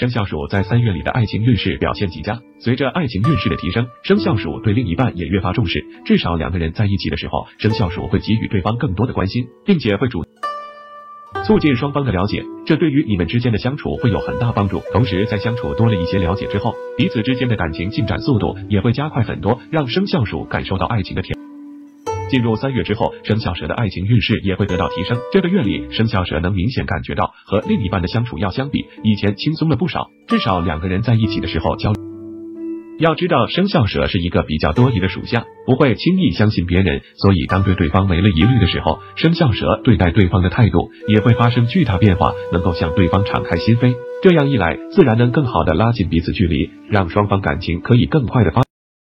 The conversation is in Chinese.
生肖鼠在三月里的爱情运势表现极佳，随着爱情运势的提升，生肖鼠对另一半也越发重视，至少两个人在一起的时候，生肖鼠会给予对方更多的关心，并且会主。促进双方的了解，这对于你们之间的相处会有很大帮助。同时，在相处多了一些了解之后，彼此之间的感情进展速度也会加快很多，让生肖鼠感受到爱情的甜。进入三月之后，生肖蛇的爱情运势也会得到提升。这个月里，生肖蛇能明显感觉到和另一半的相处要相比以前轻松了不少，至少两个人在一起的时候交。要知道，生肖蛇是一个比较多疑的属相，不会轻易相信别人，所以当对对方没了疑虑的时候，生肖蛇对待对方的态度也会发生巨大变化，能够向对方敞开心扉。这样一来，自然能更好的拉近彼此距离，让双方感情可以更快的发。